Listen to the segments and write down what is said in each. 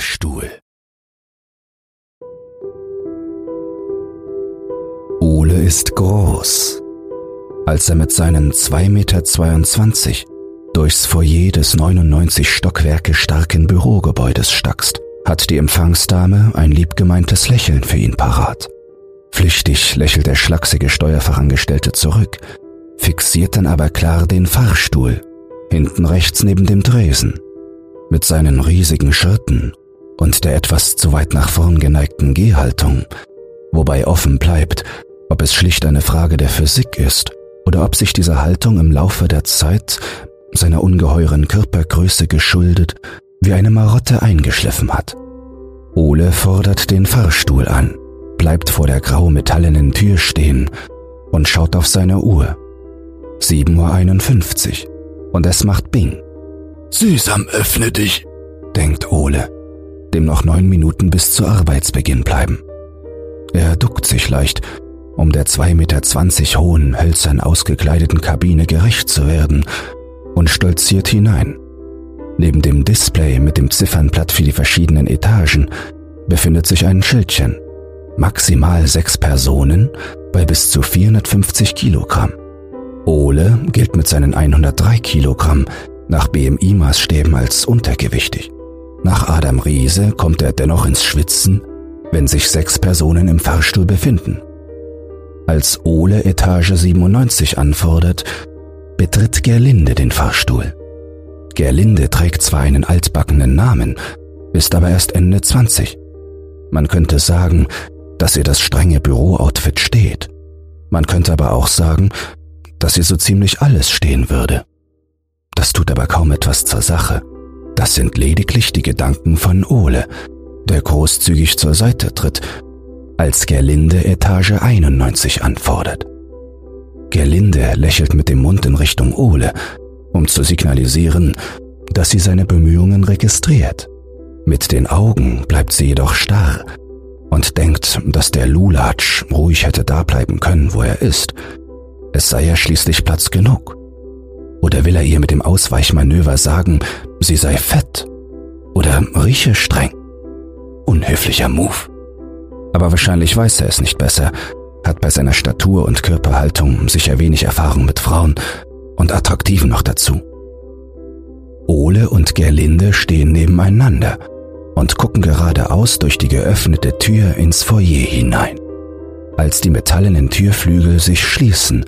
Fahrstuhl. Ole ist groß. Als er mit seinen 2,22 Meter durchs Foyer des 99 Stockwerke starken Bürogebäudes stackst, hat die Empfangsdame ein liebgemeintes Lächeln für ihn parat. Flüchtig lächelt der schlachsige Steuerfachangestellte zurück, fixiert dann aber klar den Fahrstuhl, hinten rechts neben dem Dresen. Mit seinen riesigen Schritten und der etwas zu weit nach vorn geneigten Gehhaltung, wobei offen bleibt, ob es schlicht eine Frage der Physik ist oder ob sich diese Haltung im Laufe der Zeit seiner ungeheuren Körpergröße geschuldet wie eine Marotte eingeschliffen hat. Ole fordert den Fahrstuhl an, bleibt vor der grau metallenen Tür stehen und schaut auf seine Uhr. 7.51 Uhr und es macht Bing. Süßam, öffne dich, denkt Ole, dem noch neun Minuten bis zu Arbeitsbeginn bleiben. Er duckt sich leicht, um der 2,20 Meter hohen, hölzern ausgekleideten Kabine gerecht zu werden und stolziert hinein. Neben dem Display mit dem Ziffernblatt für die verschiedenen Etagen befindet sich ein Schildchen. Maximal sechs Personen bei bis zu 450 Kilogramm. Ole gilt mit seinen 103 Kilogramm nach BMI-Maßstäben als untergewichtig. Nach Adam Riese kommt er dennoch ins Schwitzen, wenn sich sechs Personen im Fahrstuhl befinden. Als Ole Etage 97 anfordert, betritt Gerlinde den Fahrstuhl. Gerlinde trägt zwar einen altbackenen Namen, ist aber erst Ende 20. Man könnte sagen, dass ihr das strenge Bürooutfit steht. Man könnte aber auch sagen, dass ihr so ziemlich alles stehen würde. Das tut aber kaum etwas zur Sache. Das sind lediglich die Gedanken von Ole, der großzügig zur Seite tritt, als Gerlinde Etage 91 anfordert. Gerlinde lächelt mit dem Mund in Richtung Ole, um zu signalisieren, dass sie seine Bemühungen registriert. Mit den Augen bleibt sie jedoch starr und denkt, dass der Lulatsch ruhig hätte da bleiben können, wo er ist. Es sei ja schließlich Platz genug. Oder will er ihr mit dem Ausweichmanöver sagen, sie sei fett? Oder rieche streng? Unhöflicher Move. Aber wahrscheinlich weiß er es nicht besser, hat bei seiner Statur und Körperhaltung sicher wenig Erfahrung mit Frauen und Attraktiven noch dazu. Ole und Gerlinde stehen nebeneinander und gucken geradeaus durch die geöffnete Tür ins Foyer hinein. Als die metallenen Türflügel sich schließen,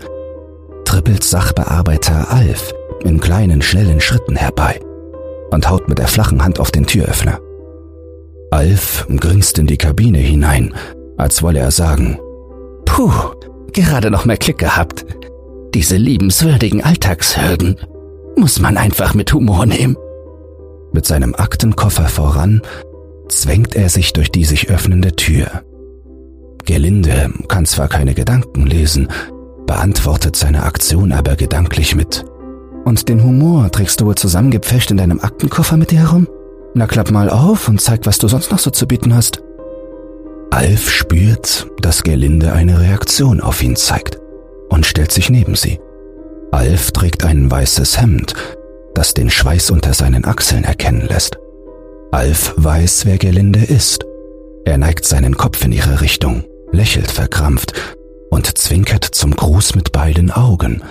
trippelt Sachbearbeiter Alf in kleinen, schnellen Schritten herbei und haut mit der flachen Hand auf den Türöffner. Alf grinst in die Kabine hinein, als wolle er sagen, Puh, gerade noch mehr Klick gehabt. Diese liebenswürdigen Alltagshürden muss man einfach mit Humor nehmen. Mit seinem Aktenkoffer voran zwängt er sich durch die sich öffnende Tür. Gerlinde kann zwar keine Gedanken lesen, beantwortet seine Aktion aber gedanklich mit. Und den Humor trägst du wohl zusammengepfecht in deinem Aktenkoffer mit dir herum? Na klapp mal auf und zeig, was du sonst noch so zu bieten hast. Alf spürt, dass Gerlinde eine Reaktion auf ihn zeigt und stellt sich neben sie. Alf trägt ein weißes Hemd, das den Schweiß unter seinen Achseln erkennen lässt. Alf weiß, wer Gerlinde ist. Er neigt seinen Kopf in ihre Richtung, lächelt verkrampft und zwinkert zum Gruß mit beiden Augen,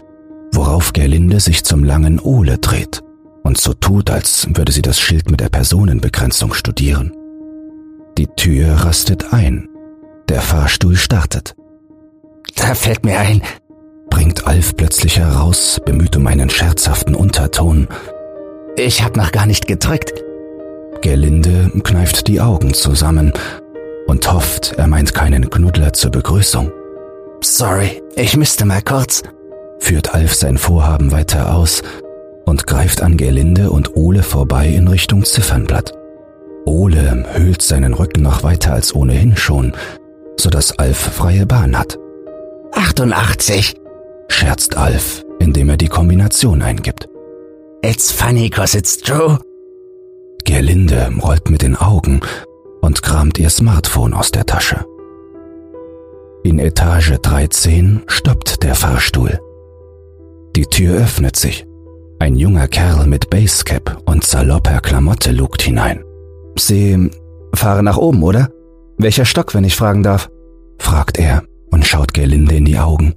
worauf Gerlinde sich zum langen Ole dreht und so tut, als würde sie das Schild mit der Personenbegrenzung studieren. Die Tür rastet ein. Der Fahrstuhl startet. Da fällt mir ein, bringt Alf plötzlich heraus, bemüht um einen scherzhaften Unterton. Ich hab noch gar nicht gedrückt. Gerlinde kneift die Augen zusammen und hofft, er meint keinen Knuddler zur Begrüßung. Sorry, ich müsste mal kurz, führt Alf sein Vorhaben weiter aus und greift an Gerlinde und Ole vorbei in Richtung Ziffernblatt. Ole höhlt seinen Rücken noch weiter als ohnehin schon, so dass Alf freie Bahn hat. 88, scherzt Alf, indem er die Kombination eingibt. It's funny cause it's true. Gerlinde rollt mit den Augen und kramt ihr Smartphone aus der Tasche. In Etage 13 stoppt der Fahrstuhl. Die Tür öffnet sich. Ein junger Kerl mit Basecap und salopper Klamotte lugt hinein. Sie fahren nach oben, oder? Welcher Stock, wenn ich fragen darf? fragt er und schaut Gerlinde in die Augen.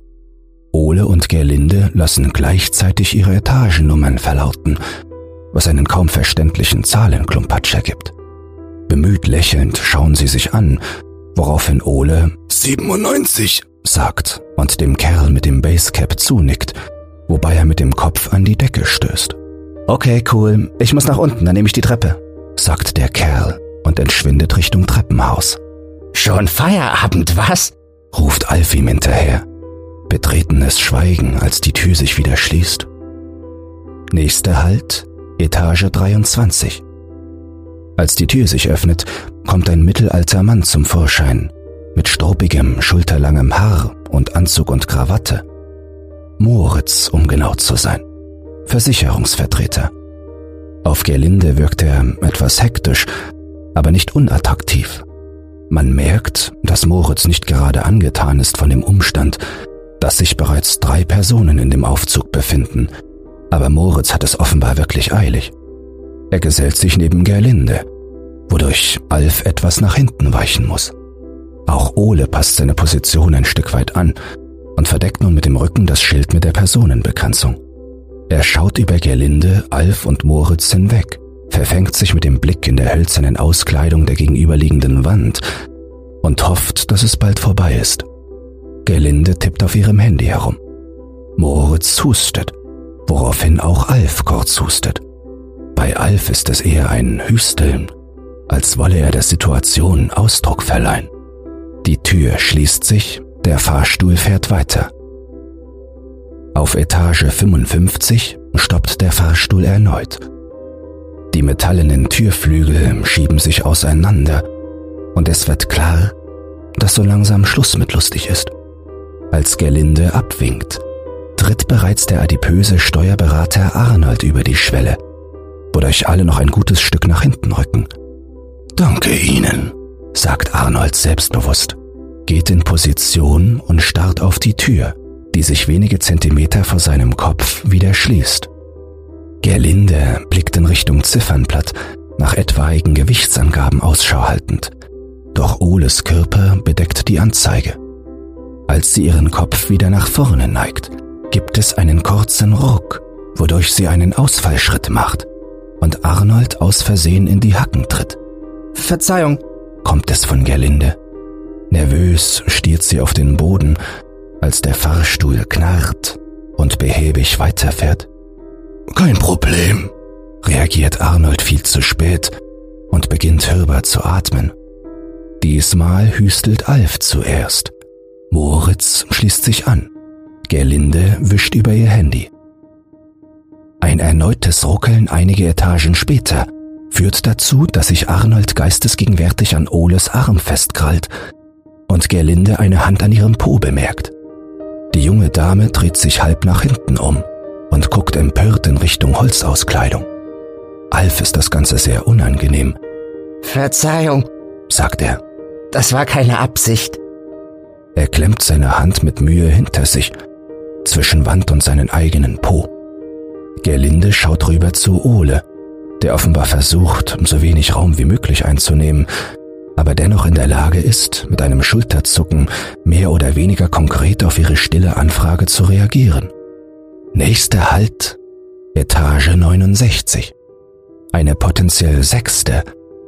Ole und Gerlinde lassen gleichzeitig ihre Etagennummern verlauten, was einen kaum verständlichen Zahlenklumpatsch ergibt. Bemüht lächelnd schauen sie sich an, woraufhin Ole 97 sagt und dem Kerl mit dem Basecap zunickt, wobei er mit dem Kopf an die Decke stößt. Okay, cool, ich muss nach unten, dann nehme ich die Treppe, sagt der Kerl und entschwindet Richtung Treppenhaus. Schon Feierabend, was? ruft Alf ihm hinterher. Betretenes Schweigen, als die Tür sich wieder schließt. Nächster Halt, Etage 23. Als die Tür sich öffnet, kommt ein mittelalter Mann zum Vorschein, mit staubigem, schulterlangem Haar und Anzug und Krawatte. Moritz, um genau zu sein. Versicherungsvertreter. Auf Gerlinde wirkt er etwas hektisch, aber nicht unattraktiv. Man merkt, dass Moritz nicht gerade angetan ist von dem Umstand, dass sich bereits drei Personen in dem Aufzug befinden, aber Moritz hat es offenbar wirklich eilig. Er gesellt sich neben Gerlinde, wodurch Alf etwas nach hinten weichen muss. Auch Ole passt seine Position ein Stück weit an und verdeckt nun mit dem Rücken das Schild mit der Personenbegrenzung. Er schaut über Gerlinde, Alf und Moritz hinweg, verfängt sich mit dem Blick in der hölzernen Auskleidung der gegenüberliegenden Wand und hofft, dass es bald vorbei ist. Gerlinde tippt auf ihrem Handy herum. Moritz hustet, woraufhin auch Alf kurz hustet. Bei Alf ist es eher ein Hüsteln, als wolle er der Situation Ausdruck verleihen. Die Tür schließt sich, der Fahrstuhl fährt weiter. Auf Etage 55 stoppt der Fahrstuhl erneut. Die metallenen Türflügel schieben sich auseinander und es wird klar, dass so langsam Schluss mit lustig ist. Als Gerlinde abwinkt, tritt bereits der adipöse Steuerberater Arnold über die Schwelle, wodurch alle noch ein gutes Stück nach hinten rücken. Danke Ihnen, sagt Arnold selbstbewusst, geht in Position und starrt auf die Tür, die sich wenige Zentimeter vor seinem Kopf wieder schließt. Gerlinde blickt in Richtung Ziffernblatt, nach etwaigen Gewichtsangaben Ausschau haltend. Doch Oles Körper bedeckt die Anzeige. Als sie ihren Kopf wieder nach vorne neigt, gibt es einen kurzen Ruck, wodurch sie einen Ausfallschritt macht und Arnold aus Versehen in die Hacken tritt. Verzeihung, kommt es von Gerlinde. Nervös stiert sie auf den Boden, als der Fahrstuhl knarrt und behäbig weiterfährt. Kein Problem, reagiert Arnold viel zu spät und beginnt hörbar zu atmen. Diesmal hüstelt Alf zuerst. Moritz schließt sich an. Gerlinde wischt über ihr Handy. Ein erneutes Ruckeln einige Etagen später führt dazu, dass sich Arnold geistesgegenwärtig an Oles Arm festkrallt und Gerlinde eine Hand an ihrem Po bemerkt. Die junge Dame dreht sich halb nach hinten um und guckt empört in Richtung Holzauskleidung. Alf ist das Ganze sehr unangenehm. Verzeihung, sagt er. Das war keine Absicht. Er klemmt seine Hand mit Mühe hinter sich, zwischen Wand und seinen eigenen Po. Gerlinde schaut rüber zu Ole, der offenbar versucht, so wenig Raum wie möglich einzunehmen, aber dennoch in der Lage ist, mit einem Schulterzucken mehr oder weniger konkret auf ihre stille Anfrage zu reagieren. Nächster Halt, Etage 69. Eine potenziell sechste,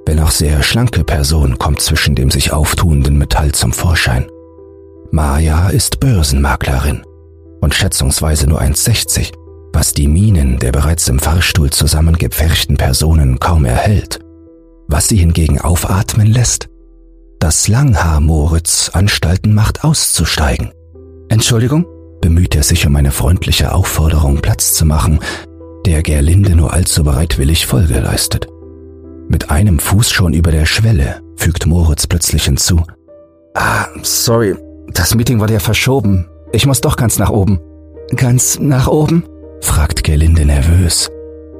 wenn auch sehr schlanke Person kommt zwischen dem sich auftuenden Metall zum Vorschein. Maya ist Börsenmaklerin und schätzungsweise nur 1,60, was die Minen der bereits im Fahrstuhl zusammengepferchten Personen kaum erhält. Was sie hingegen aufatmen lässt, dass Langhaar Moritz Anstalten macht auszusteigen. Entschuldigung? bemüht er sich um eine freundliche Aufforderung, Platz zu machen, der Gerlinde nur allzu bereitwillig Folge leistet. Mit einem Fuß schon über der Schwelle fügt Moritz plötzlich hinzu. Ah, sorry, das Meeting wurde ja verschoben. Ich muss doch ganz nach oben. Ganz nach oben? Fragt Gerlinde nervös,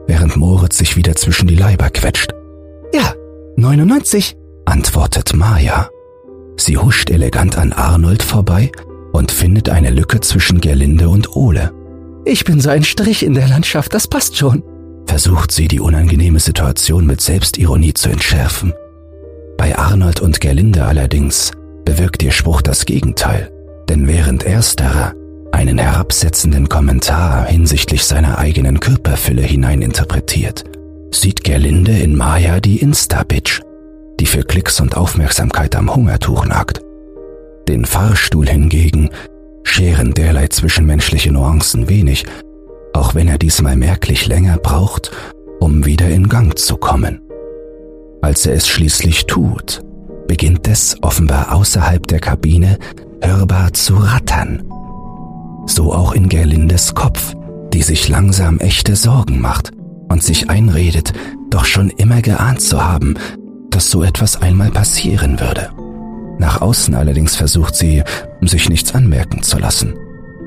während Moritz sich wieder zwischen die Leiber quetscht. Ja, 99, antwortet Maya. Sie huscht elegant an Arnold vorbei und findet eine Lücke zwischen Gerlinde und Ole. Ich bin so ein Strich in der Landschaft, das passt schon, versucht sie, die unangenehme Situation mit Selbstironie zu entschärfen. Bei Arnold und Gerlinde allerdings bewirkt ihr Spruch das Gegenteil, denn während ersterer einen herabsetzenden Kommentar hinsichtlich seiner eigenen Körperfülle hineininterpretiert, sieht Gerlinde in Maya die Insta-Bitch, die für Klicks und Aufmerksamkeit am Hungertuch nagt. Den Fahrstuhl hingegen scheren derlei zwischenmenschliche Nuancen wenig, auch wenn er diesmal merklich länger braucht, um wieder in Gang zu kommen. Als er es schließlich tut, beginnt es offenbar außerhalb der Kabine hörbar zu rattern. So auch in Gerlindes Kopf, die sich langsam echte Sorgen macht und sich einredet, doch schon immer geahnt zu haben, dass so etwas einmal passieren würde. Nach außen allerdings versucht sie, sich nichts anmerken zu lassen.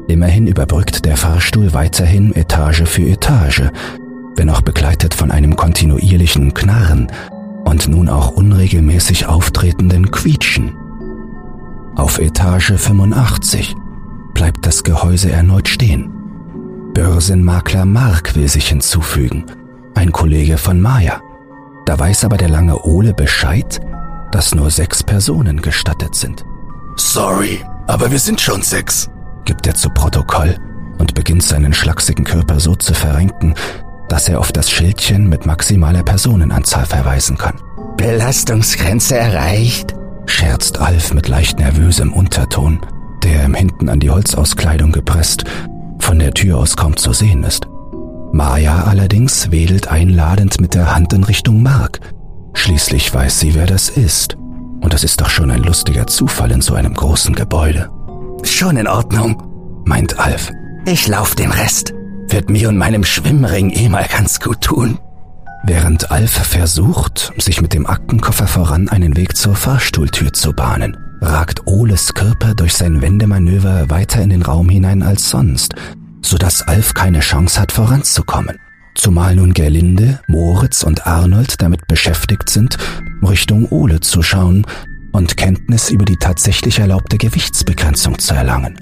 Immerhin überbrückt der Fahrstuhl weiterhin Etage für Etage, wenn auch begleitet von einem kontinuierlichen Knarren und nun auch unregelmäßig auftretenden Quietschen. Auf Etage 85 bleibt das Gehäuse erneut stehen. Börsenmakler Mark will sich hinzufügen, ein Kollege von Maya. Da weiß aber der lange Ole Bescheid, dass nur sechs Personen gestattet sind. Sorry, aber wir sind schon sechs, gibt er zu Protokoll und beginnt seinen schlachsigen Körper so zu verrenken, dass er auf das Schildchen mit maximaler Personenanzahl verweisen kann. Belastungsgrenze erreicht, scherzt Alf mit leicht nervösem Unterton, der ihm hinten an die Holzauskleidung gepresst, von der Tür aus kaum zu sehen ist. Maya allerdings wedelt einladend mit der Hand in Richtung Mark, Schließlich weiß sie, wer das ist. Und das ist doch schon ein lustiger Zufall in so einem großen Gebäude. Schon in Ordnung, meint Alf. Ich lauf den Rest. Wird mir und meinem Schwimmring eh mal ganz gut tun. Während Alf versucht, sich mit dem Aktenkoffer voran einen Weg zur Fahrstuhltür zu bahnen, ragt Oles Körper durch sein Wendemanöver weiter in den Raum hinein als sonst, sodass Alf keine Chance hat voranzukommen. Zumal nun Gerlinde, Moritz und Arnold damit beschäftigt sind, Richtung Ole zu schauen und Kenntnis über die tatsächlich erlaubte Gewichtsbegrenzung zu erlangen.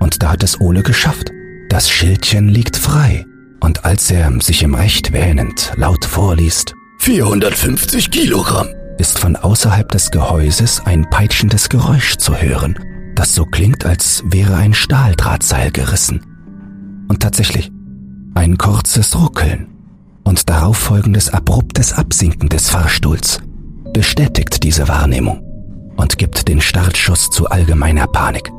Und da hat es Ole geschafft. Das Schildchen liegt frei. Und als er sich im Recht wähnend laut vorliest, 450 Kilogramm, ist von außerhalb des Gehäuses ein peitschendes Geräusch zu hören, das so klingt, als wäre ein Stahldrahtseil gerissen. Und tatsächlich, ein kurzes Ruckeln und darauf folgendes abruptes Absinken des Fahrstuhls bestätigt diese Wahrnehmung und gibt den Startschuss zu allgemeiner Panik.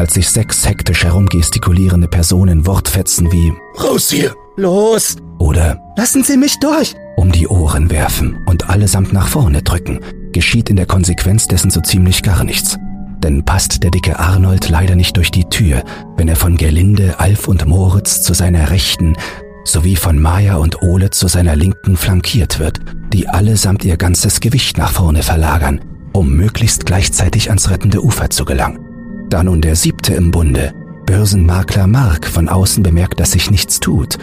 Als sich sechs hektisch herumgestikulierende Personen Wortfetzen wie Raus hier! Los! oder Lassen Sie mich durch! um die Ohren werfen und allesamt nach vorne drücken, geschieht in der Konsequenz dessen so ziemlich gar nichts denn passt der dicke Arnold leider nicht durch die Tür, wenn er von Gerlinde, Alf und Moritz zu seiner Rechten sowie von Maya und Ole zu seiner Linken flankiert wird, die allesamt ihr ganzes Gewicht nach vorne verlagern, um möglichst gleichzeitig ans rettende Ufer zu gelangen. Da nun der siebte im Bunde, Börsenmakler Mark, von außen bemerkt, dass sich nichts tut,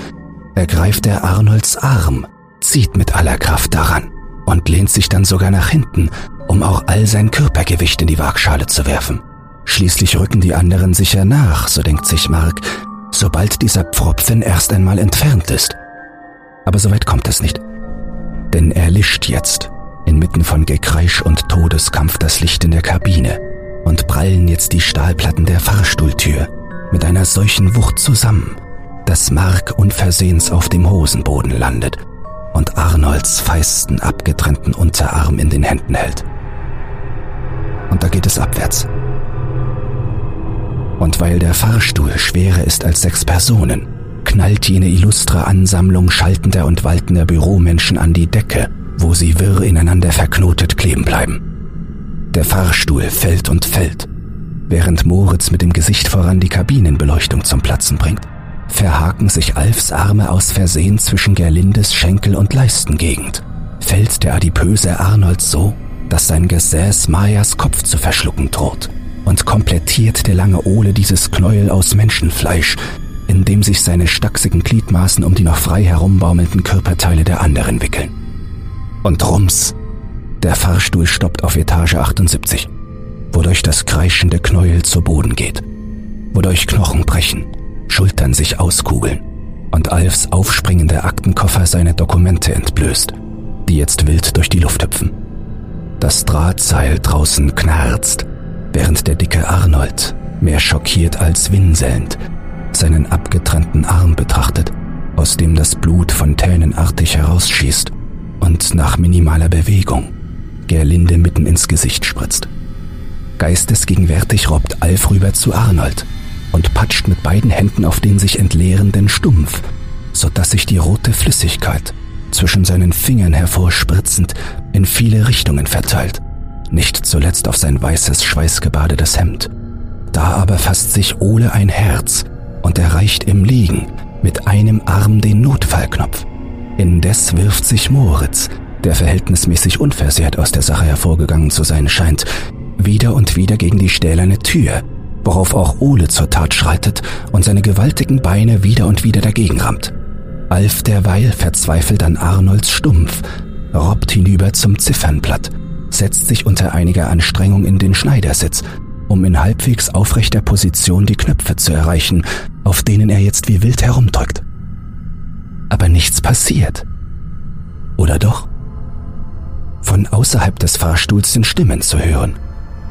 ergreift er Arnolds Arm, zieht mit aller Kraft daran und lehnt sich dann sogar nach hinten, um auch all sein Körpergewicht in die Waagschale zu werfen. Schließlich rücken die anderen sicher nach, so denkt sich Mark, sobald dieser Pfropfen erst einmal entfernt ist. Aber soweit kommt es nicht. Denn er lischt jetzt, inmitten von Gekreisch und Todeskampf, das Licht in der Kabine und prallen jetzt die Stahlplatten der Fahrstuhltür mit einer solchen Wucht zusammen, dass Mark unversehens auf dem Hosenboden landet und Arnolds feisten, abgetrennten Unterarm in den Händen hält und da geht es abwärts. Und weil der Fahrstuhl schwerer ist als sechs Personen, knallt jene illustre Ansammlung schaltender und waltender Büromenschen an die Decke, wo sie wirr ineinander verknotet kleben bleiben. Der Fahrstuhl fällt und fällt, während Moritz mit dem Gesicht voran die Kabinenbeleuchtung zum Platzen bringt. Verhaken sich Alfs Arme aus Versehen zwischen Gerlindes Schenkel und Leistengegend. Fällt der adipöse Arnold so, dass sein Gesäß Mayas Kopf zu verschlucken droht und komplettiert der lange Ole dieses Knäuel aus Menschenfleisch, in dem sich seine stachsigen Gliedmaßen um die noch frei herumbaumelnden Körperteile der anderen wickeln. Und rums, der Fahrstuhl stoppt auf Etage 78, wodurch das kreischende Knäuel zu Boden geht, wodurch Knochen brechen, Schultern sich auskugeln, und Alfs aufspringender Aktenkoffer seine Dokumente entblößt, die jetzt wild durch die Luft hüpfen. Das Drahtseil draußen knarzt, während der dicke Arnold, mehr schockiert als winselnd, seinen abgetrennten Arm betrachtet, aus dem das Blut fontänenartig herausschießt und nach minimaler Bewegung Gerlinde mitten ins Gesicht spritzt. Geistesgegenwärtig robbt Alf rüber zu Arnold und patscht mit beiden Händen auf den sich entleerenden Stumpf, so dass sich die rote Flüssigkeit zwischen seinen Fingern hervorspritzend in viele Richtungen verteilt, nicht zuletzt auf sein weißes, schweißgebadetes Hemd. Da aber fasst sich Ole ein Herz und erreicht im Liegen mit einem Arm den Notfallknopf. Indes wirft sich Moritz, der verhältnismäßig unversehrt aus der Sache hervorgegangen zu sein scheint, wieder und wieder gegen die stählerne Tür, worauf auch Ole zur Tat schreitet und seine gewaltigen Beine wieder und wieder dagegen rammt. Alf derweil verzweifelt an Arnolds Stumpf, robbt hinüber zum Ziffernblatt, setzt sich unter einiger Anstrengung in den Schneidersitz, um in halbwegs aufrechter Position die Knöpfe zu erreichen, auf denen er jetzt wie wild herumdrückt. Aber nichts passiert. Oder doch? Von außerhalb des Fahrstuhls sind Stimmen zu hören,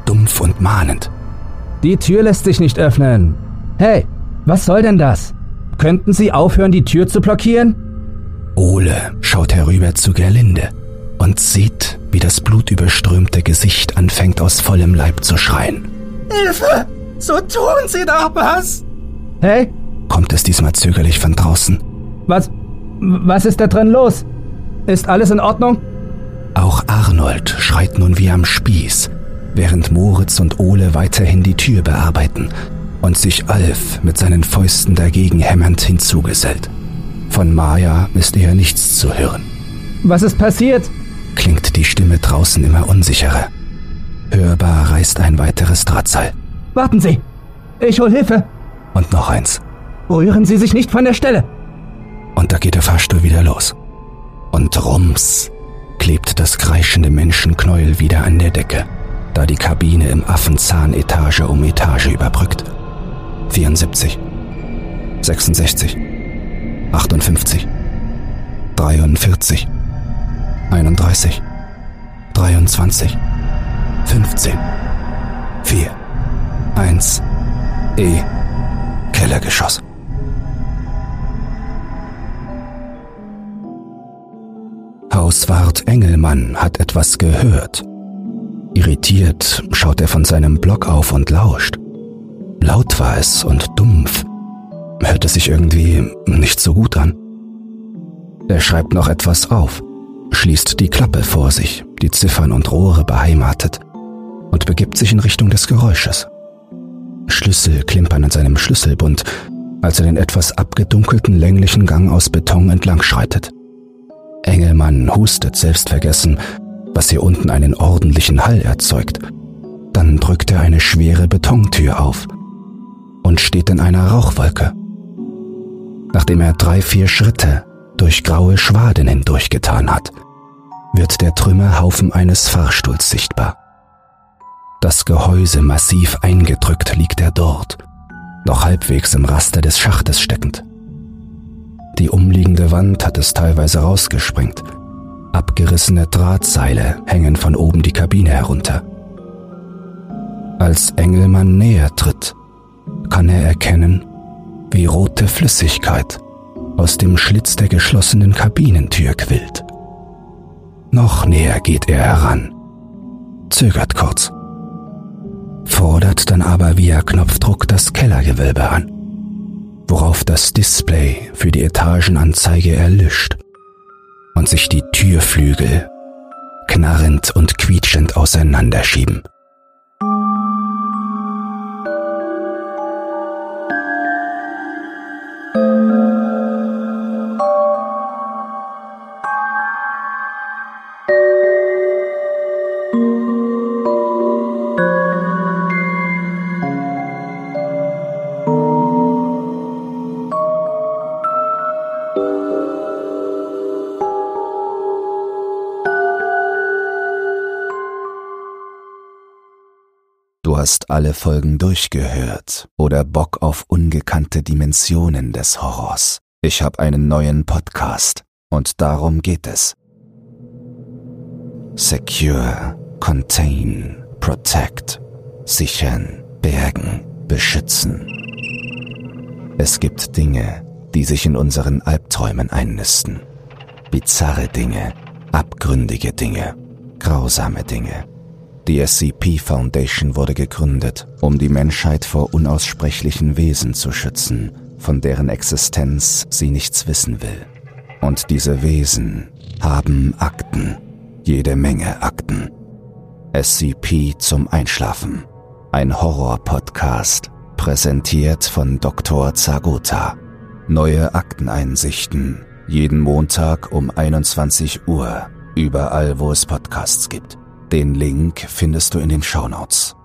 dumpf und mahnend. Die Tür lässt sich nicht öffnen. Hey, was soll denn das? Könnten Sie aufhören, die Tür zu blockieren? Ole schaut herüber zu Gerlinde und sieht, wie das blutüberströmte Gesicht anfängt aus vollem Leib zu schreien. Hilfe! So tun Sie doch was! Hey? Kommt es diesmal zögerlich von draußen. Was? Was ist da drin los? Ist alles in Ordnung? Arnold schreit nun wie am Spieß, während Moritz und Ole weiterhin die Tür bearbeiten und sich Alf mit seinen Fäusten dagegen hämmernd hinzugesellt. Von Maya ist eher nichts zu hören. Was ist passiert? Klingt die Stimme draußen immer unsicherer. Hörbar reißt ein weiteres Drahtseil. Warten Sie! Ich hol Hilfe! Und noch eins. Rühren Sie sich nicht von der Stelle! Und da geht der Fahrstuhl wieder los. Und rums klebt das kreischende Menschenknäuel wieder an der Decke, da die Kabine im Affenzahn Etage um Etage überbrückt. 74, 66, 58, 43, 31, 23, 15, 4, 1, E, Kellergeschoss. Hauswart Engelmann hat etwas gehört. Irritiert schaut er von seinem Block auf und lauscht. Laut war es und dumpf. Hörte sich irgendwie nicht so gut an. Er schreibt noch etwas auf, schließt die Klappe vor sich, die Ziffern und Rohre beheimatet und begibt sich in Richtung des Geräusches. Schlüssel klimpern an seinem Schlüsselbund, als er den etwas abgedunkelten länglichen Gang aus Beton entlang schreitet. Engelmann hustet selbstvergessen, was hier unten einen ordentlichen Hall erzeugt. Dann drückt er eine schwere Betontür auf und steht in einer Rauchwolke. Nachdem er drei, vier Schritte durch graue Schwaden hindurchgetan hat, wird der Trümmerhaufen eines Fahrstuhls sichtbar. Das Gehäuse massiv eingedrückt liegt er dort, noch halbwegs im Raster des Schachtes steckend. Die umliegende Wand hat es teilweise rausgesprengt. Abgerissene Drahtseile hängen von oben die Kabine herunter. Als Engelmann näher tritt, kann er erkennen, wie rote Flüssigkeit aus dem Schlitz der geschlossenen Kabinentür quillt. Noch näher geht er heran, zögert kurz, fordert dann aber via Knopfdruck das Kellergewölbe an worauf das Display für die Etagenanzeige erlischt und sich die Türflügel knarrend und quietschend auseinanderschieben. Du hast alle Folgen durchgehört oder Bock auf ungekannte Dimensionen des Horrors. Ich habe einen neuen Podcast und darum geht es. Secure, Contain, Protect, sichern, bergen, beschützen. Es gibt Dinge, die sich in unseren Albträumen einnisten. Bizarre Dinge, abgründige Dinge, grausame Dinge. Die SCP Foundation wurde gegründet, um die Menschheit vor unaussprechlichen Wesen zu schützen, von deren Existenz sie nichts wissen will. Und diese Wesen haben Akten, jede Menge Akten. SCP zum Einschlafen. Ein Horror-Podcast, präsentiert von Dr. Zagota. Neue Akteneinsichten, jeden Montag um 21 Uhr, überall wo es Podcasts gibt. Den Link findest du in den Shownotes.